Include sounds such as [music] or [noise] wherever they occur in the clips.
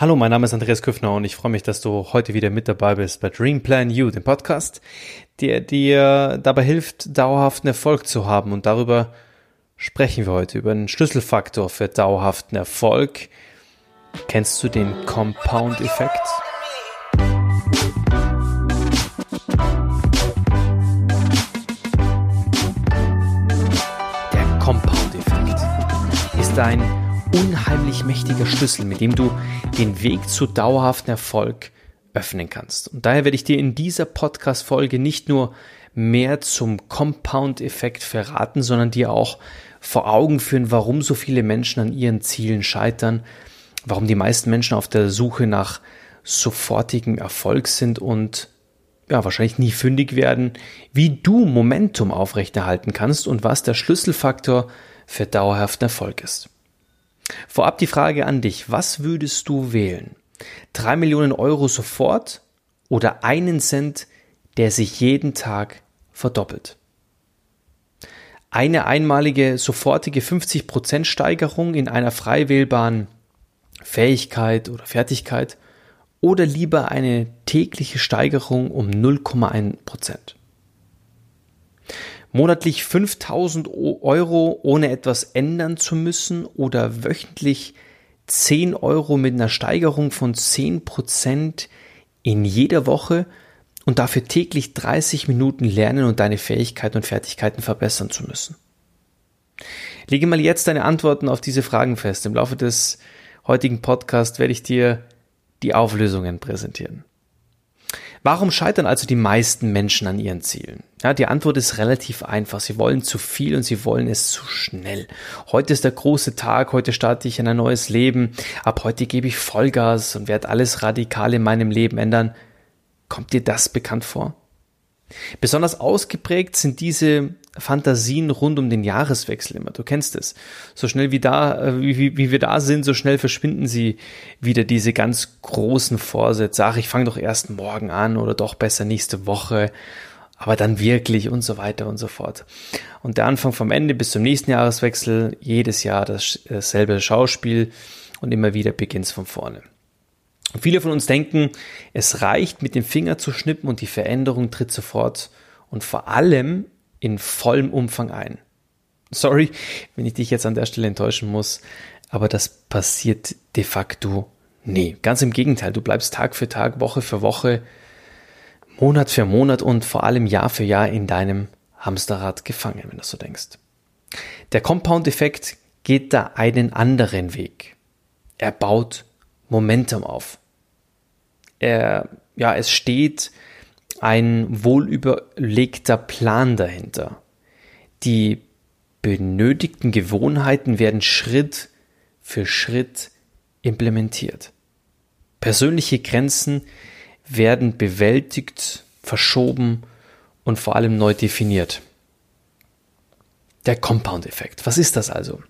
Hallo, mein Name ist Andreas Küffner und ich freue mich, dass du heute wieder mit dabei bist bei Dream Plan You, dem Podcast, der dir dabei hilft, dauerhaften Erfolg zu haben. Und darüber sprechen wir heute, über einen Schlüsselfaktor für dauerhaften Erfolg. Kennst du den Compound-Effekt? Der Compound-Effekt ist ein unheimlich mächtiger Schlüssel, mit dem du den Weg zu dauerhaften Erfolg öffnen kannst. Und daher werde ich dir in dieser Podcast-Folge nicht nur mehr zum Compound-Effekt verraten, sondern dir auch vor Augen führen, warum so viele Menschen an ihren Zielen scheitern, warum die meisten Menschen auf der Suche nach sofortigem Erfolg sind und ja, wahrscheinlich nie fündig werden, wie du Momentum aufrechterhalten kannst und was der Schlüsselfaktor für dauerhaften Erfolg ist. Vorab die Frage an dich, was würdest du wählen? Drei Millionen Euro sofort oder einen Cent, der sich jeden Tag verdoppelt? Eine einmalige, sofortige 50% Steigerung in einer frei wählbaren Fähigkeit oder Fertigkeit oder lieber eine tägliche Steigerung um 0,1%? Monatlich 5000 Euro ohne etwas ändern zu müssen oder wöchentlich 10 Euro mit einer Steigerung von 10 Prozent in jeder Woche und dafür täglich 30 Minuten lernen und deine Fähigkeiten und Fertigkeiten verbessern zu müssen. Lege mal jetzt deine Antworten auf diese Fragen fest. Im Laufe des heutigen Podcasts werde ich dir die Auflösungen präsentieren. Warum scheitern also die meisten Menschen an ihren Zielen? Ja, die Antwort ist relativ einfach. Sie wollen zu viel und sie wollen es zu schnell. Heute ist der große Tag, heute starte ich in ein neues Leben. Ab heute gebe ich Vollgas und werde alles radikal in meinem Leben ändern. Kommt dir das bekannt vor? Besonders ausgeprägt sind diese Fantasien rund um den Jahreswechsel immer. Du kennst es. So schnell wie da, äh, wie, wie wir da sind, so schnell verschwinden sie wieder diese ganz großen Vorsätze. Ach, ich fange doch erst morgen an oder doch besser nächste Woche, aber dann wirklich und so weiter und so fort. Und der Anfang vom Ende bis zum nächsten Jahreswechsel, jedes Jahr dasselbe Schauspiel und immer wieder beginnt's von vorne. Viele von uns denken, es reicht mit dem Finger zu schnippen und die Veränderung tritt sofort und vor allem in vollem Umfang ein. Sorry, wenn ich dich jetzt an der Stelle enttäuschen muss, aber das passiert de facto nie. Ganz im Gegenteil, du bleibst Tag für Tag, Woche für Woche, Monat für Monat und vor allem Jahr für Jahr in deinem Hamsterrad gefangen, wenn du so denkst. Der Compound-Effekt geht da einen anderen Weg. Er baut Momentum auf. Er, ja, es steht ein wohlüberlegter Plan dahinter. Die benötigten Gewohnheiten werden Schritt für Schritt implementiert. Persönliche Grenzen werden bewältigt, verschoben und vor allem neu definiert. Der Compound-Effekt. Was ist das also?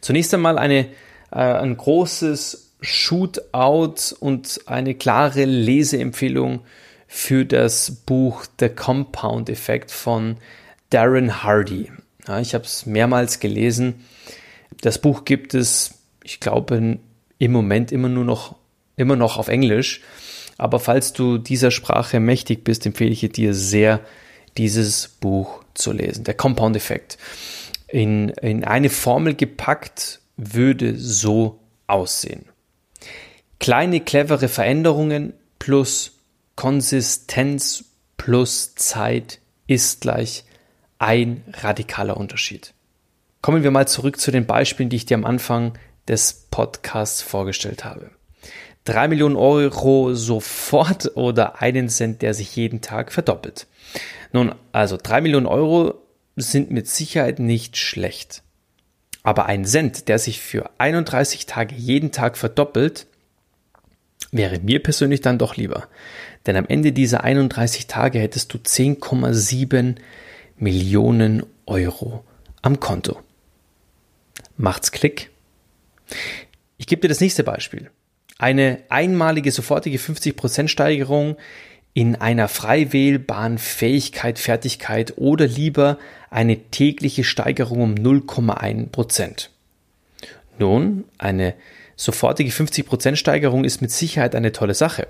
Zunächst einmal eine, äh, ein großes Shootout und eine klare Leseempfehlung für das Buch The Compound Effect von Darren Hardy. Ja, ich habe es mehrmals gelesen. Das Buch gibt es, ich glaube, im Moment immer nur noch, immer noch auf Englisch. Aber falls du dieser Sprache mächtig bist, empfehle ich dir sehr, dieses Buch zu lesen. Der Compound Effekt. In, in eine Formel gepackt würde so aussehen. Kleine, clevere Veränderungen plus Konsistenz plus Zeit ist gleich ein radikaler Unterschied. Kommen wir mal zurück zu den Beispielen, die ich dir am Anfang des Podcasts vorgestellt habe. Drei Millionen Euro sofort oder einen Cent, der sich jeden Tag verdoppelt. Nun, also drei Millionen Euro sind mit Sicherheit nicht schlecht. Aber ein Cent, der sich für 31 Tage jeden Tag verdoppelt, wäre mir persönlich dann doch lieber. Denn am Ende dieser 31 Tage hättest du 10,7 Millionen Euro am Konto. Macht's Klick? Ich gebe dir das nächste Beispiel. Eine einmalige sofortige 50% Steigerung in einer frei wählbaren Fähigkeit, Fertigkeit oder lieber eine tägliche Steigerung um 0,1%. Nun, eine sofortige 50% Steigerung ist mit Sicherheit eine tolle Sache.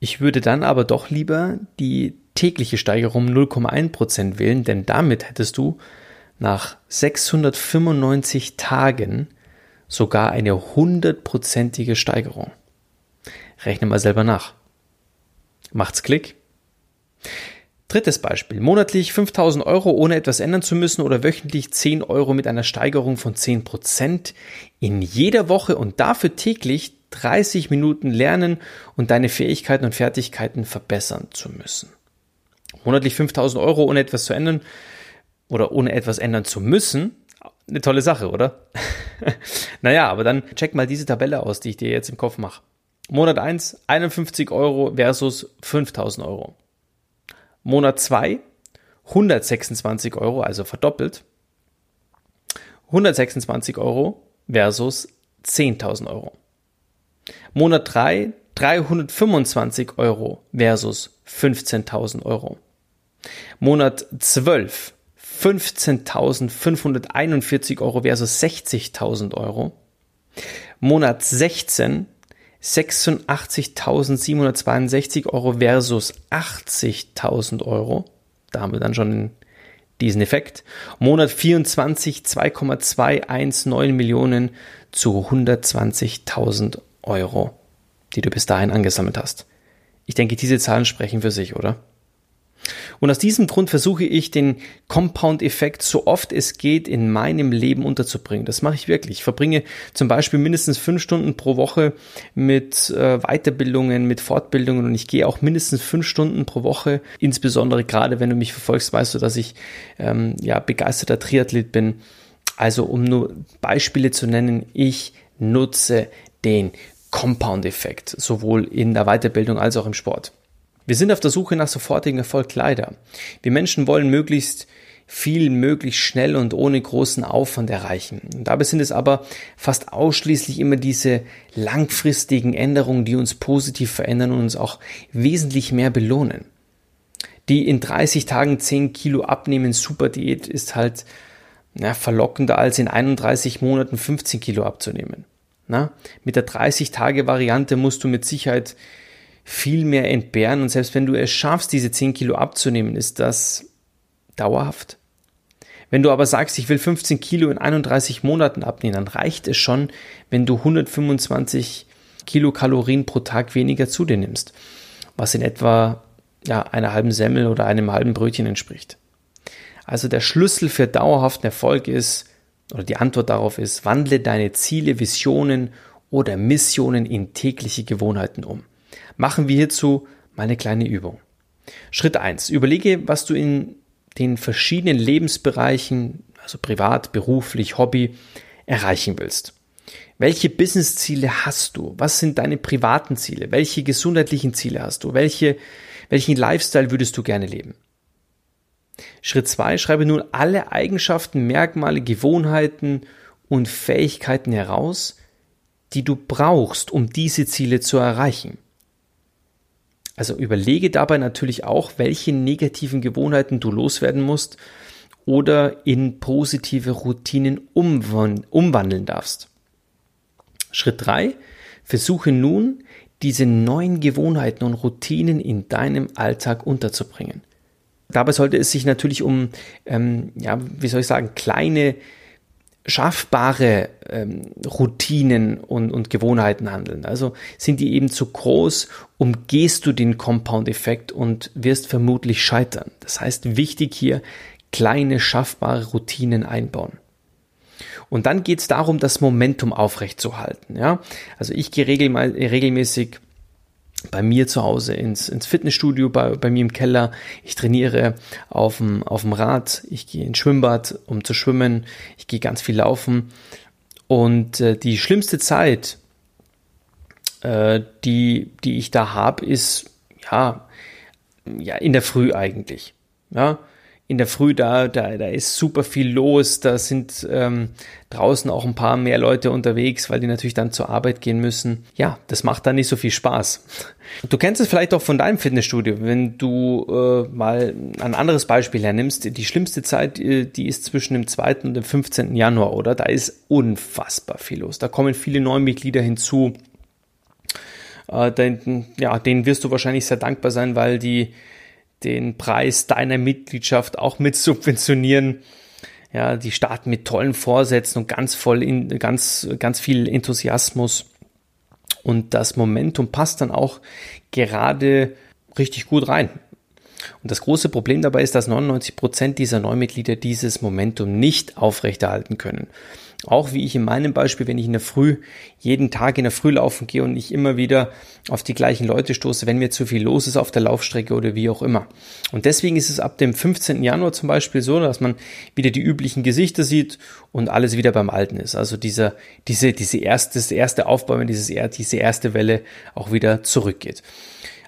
Ich würde dann aber doch lieber die tägliche Steigerung 0,1% wählen, denn damit hättest du nach 695 Tagen sogar eine hundertprozentige Steigerung. Rechne mal selber nach. Macht's Klick? Drittes Beispiel. Monatlich 5000 Euro ohne etwas ändern zu müssen oder wöchentlich 10 Euro mit einer Steigerung von 10 Prozent in jeder Woche und dafür täglich 30 Minuten lernen und deine Fähigkeiten und Fertigkeiten verbessern zu müssen. Monatlich 5000 Euro ohne etwas zu ändern oder ohne etwas ändern zu müssen. Eine tolle Sache, oder? [laughs] naja, aber dann check mal diese Tabelle aus, die ich dir jetzt im Kopf mache. Monat 1, 51 Euro versus 5000 Euro. Monat 2, 126 Euro, also verdoppelt. 126 Euro versus 10.000 Euro. Monat 3, 325 Euro versus 15.000 Euro. Monat 12, 15.541 Euro versus 60.000 Euro. Monat 16, 86.762 Euro versus 80.000 Euro. Da haben wir dann schon diesen Effekt. Monat 24 2,219 Millionen zu 120.000 Euro, die du bis dahin angesammelt hast. Ich denke, diese Zahlen sprechen für sich, oder? Und aus diesem Grund versuche ich, den Compound-Effekt so oft es geht in meinem Leben unterzubringen. Das mache ich wirklich. Ich verbringe zum Beispiel mindestens fünf Stunden pro Woche mit äh, Weiterbildungen, mit Fortbildungen und ich gehe auch mindestens fünf Stunden pro Woche. Insbesondere gerade, wenn du mich verfolgst, weißt du, dass ich ähm, ja begeisterter Triathlet bin. Also um nur Beispiele zu nennen, ich nutze den Compound-Effekt, sowohl in der Weiterbildung als auch im Sport. Wir sind auf der Suche nach sofortigem Erfolg leider. Wir Menschen wollen möglichst viel möglichst schnell und ohne großen Aufwand erreichen. Dabei sind es aber fast ausschließlich immer diese langfristigen Änderungen, die uns positiv verändern und uns auch wesentlich mehr belohnen. Die in 30 Tagen 10 Kilo abnehmen Superdiät ist halt na, verlockender als in 31 Monaten 15 Kilo abzunehmen. Na, mit der 30 Tage Variante musst du mit Sicherheit viel mehr entbehren. Und selbst wenn du es schaffst, diese 10 Kilo abzunehmen, ist das dauerhaft. Wenn du aber sagst, ich will 15 Kilo in 31 Monaten abnehmen, dann reicht es schon, wenn du 125 Kilokalorien pro Tag weniger zu dir nimmst, was in etwa ja, einer halben Semmel oder einem halben Brötchen entspricht. Also der Schlüssel für dauerhaften Erfolg ist, oder die Antwort darauf ist, wandle deine Ziele, Visionen oder Missionen in tägliche Gewohnheiten um machen wir hierzu mal eine kleine Übung. Schritt eins: Überlege, was du in den verschiedenen Lebensbereichen, also privat, beruflich, Hobby, erreichen willst. Welche Businessziele hast du? Was sind deine privaten Ziele? Welche gesundheitlichen Ziele hast du? Welche, welchen Lifestyle würdest du gerne leben? Schritt zwei: Schreibe nun alle Eigenschaften, Merkmale, Gewohnheiten und Fähigkeiten heraus, die du brauchst, um diese Ziele zu erreichen. Also überlege dabei natürlich auch, welche negativen Gewohnheiten du loswerden musst oder in positive Routinen umwandeln darfst. Schritt drei: Versuche nun, diese neuen Gewohnheiten und Routinen in deinem Alltag unterzubringen. Dabei sollte es sich natürlich um, ähm, ja, wie soll ich sagen, kleine schaffbare ähm, Routinen und, und Gewohnheiten handeln. Also sind die eben zu groß, umgehst du den Compound-Effekt und wirst vermutlich scheitern. Das heißt, wichtig hier, kleine schaffbare Routinen einbauen. Und dann geht es darum, das Momentum aufrechtzuerhalten. Ja? Also ich gehe regelmäßig bei mir zu Hause ins, ins Fitnessstudio, bei, bei mir im Keller. Ich trainiere auf dem, auf dem Rad, ich gehe ins Schwimmbad, um zu schwimmen, ich gehe ganz viel laufen. Und äh, die schlimmste Zeit, äh, die, die ich da habe, ist ja, ja in der Früh eigentlich. Ja, in der Früh da, da, da ist super viel los, da sind ähm, draußen auch ein paar mehr Leute unterwegs, weil die natürlich dann zur Arbeit gehen müssen. Ja, das macht dann nicht so viel Spaß. Du kennst es vielleicht auch von deinem Fitnessstudio, wenn du äh, mal ein anderes Beispiel hernimmst. Die schlimmste Zeit, äh, die ist zwischen dem 2. und dem 15. Januar, oder? Da ist unfassbar viel los. Da kommen viele neue Mitglieder hinzu. Äh, den, ja, denen wirst du wahrscheinlich sehr dankbar sein, weil die den Preis deiner Mitgliedschaft auch mit subventionieren. Ja, die starten mit tollen Vorsätzen und ganz voll in, ganz, ganz viel Enthusiasmus. Und das Momentum passt dann auch gerade richtig gut rein. Und das große Problem dabei ist, dass 99 Prozent dieser Neumitglieder dieses Momentum nicht aufrechterhalten können. Auch wie ich in meinem Beispiel, wenn ich in der Früh, jeden Tag in der Früh laufen gehe und ich immer wieder auf die gleichen Leute stoße, wenn mir zu viel los ist auf der Laufstrecke oder wie auch immer. Und deswegen ist es ab dem 15. Januar zum Beispiel so, dass man wieder die üblichen Gesichter sieht und alles wieder beim Alten ist. Also dieser, diese, diese erste, das erste Aufbäumen, dieses, diese erste Welle auch wieder zurückgeht.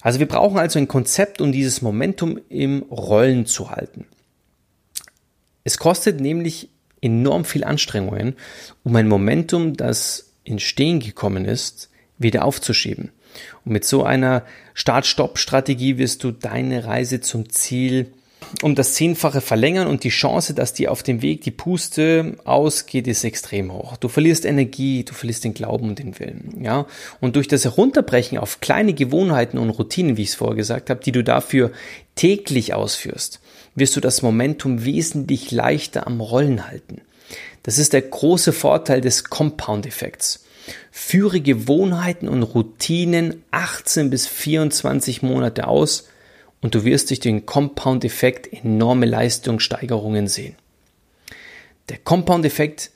Also wir brauchen also ein Konzept, um dieses Momentum im Rollen zu halten. Es kostet nämlich enorm viel Anstrengungen, um ein Momentum, das in Stehen gekommen ist, wieder aufzuschieben. Und mit so einer Start-Stopp-Strategie wirst du deine Reise zum Ziel um das Zehnfache verlängern und die Chance, dass dir auf dem Weg die Puste ausgeht, ist extrem hoch. Du verlierst Energie, du verlierst den Glauben und den Willen, ja. Und durch das Herunterbrechen auf kleine Gewohnheiten und Routinen, wie ich es vorher gesagt habe, die du dafür täglich ausführst, wirst du das Momentum wesentlich leichter am Rollen halten. Das ist der große Vorteil des Compound-Effekts. Führe Gewohnheiten und Routinen 18 bis 24 Monate aus und du wirst durch den Compound-Effekt enorme Leistungssteigerungen sehen. Der Compound-Effekt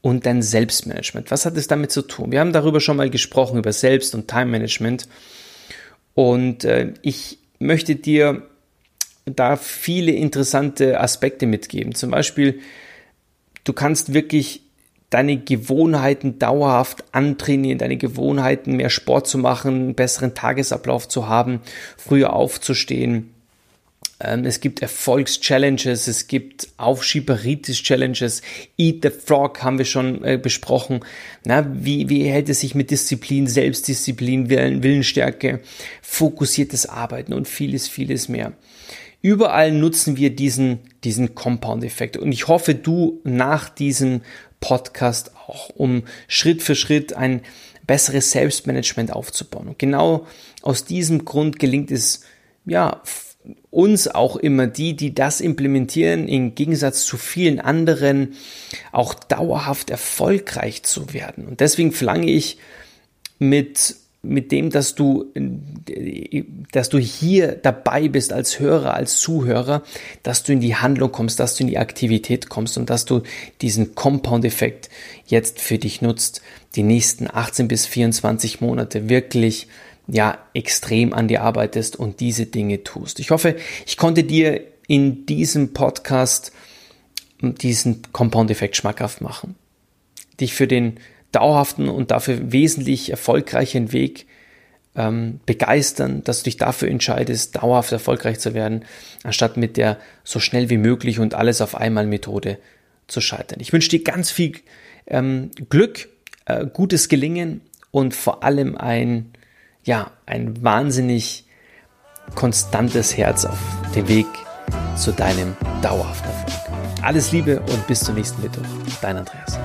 und dein Selbstmanagement. Was hat es damit zu tun? Wir haben darüber schon mal gesprochen, über Selbst- und Time-Management. Und äh, ich möchte dir da viele interessante Aspekte mitgeben. Zum Beispiel, du kannst wirklich deine Gewohnheiten dauerhaft antrainieren, deine Gewohnheiten mehr Sport zu machen, besseren Tagesablauf zu haben, früher aufzustehen. Ähm, es gibt Erfolgschallenges, es gibt Aufschieberitis-Challenges, Eat the Frog haben wir schon äh, besprochen. Na, wie, wie hält es sich mit Disziplin, Selbstdisziplin, Willenstärke, fokussiertes Arbeiten und vieles, vieles mehr. Überall nutzen wir diesen, diesen Compound-Effekt. Und ich hoffe, du nach diesem Podcast auch, um Schritt für Schritt ein besseres Selbstmanagement aufzubauen. Und genau aus diesem Grund gelingt es, ja, uns auch immer die, die das implementieren, im Gegensatz zu vielen anderen, auch dauerhaft erfolgreich zu werden. Und deswegen verlange ich mit mit dem, dass du, dass du hier dabei bist als Hörer, als Zuhörer, dass du in die Handlung kommst, dass du in die Aktivität kommst und dass du diesen Compound-Effekt jetzt für dich nutzt, die nächsten 18 bis 24 Monate wirklich ja extrem an dir arbeitest und diese Dinge tust. Ich hoffe, ich konnte dir in diesem Podcast diesen Compound-Effekt schmackhaft machen, dich für den dauerhaften und dafür wesentlich erfolgreichen Weg ähm, begeistern, dass du dich dafür entscheidest, dauerhaft erfolgreich zu werden, anstatt mit der so schnell wie möglich und alles auf einmal Methode zu scheitern. Ich wünsche dir ganz viel ähm, Glück, äh, gutes Gelingen und vor allem ein, ja, ein wahnsinnig konstantes Herz auf dem Weg zu deinem dauerhaften Erfolg. Alles Liebe und bis zum nächsten Mittwoch. Dein Andreas.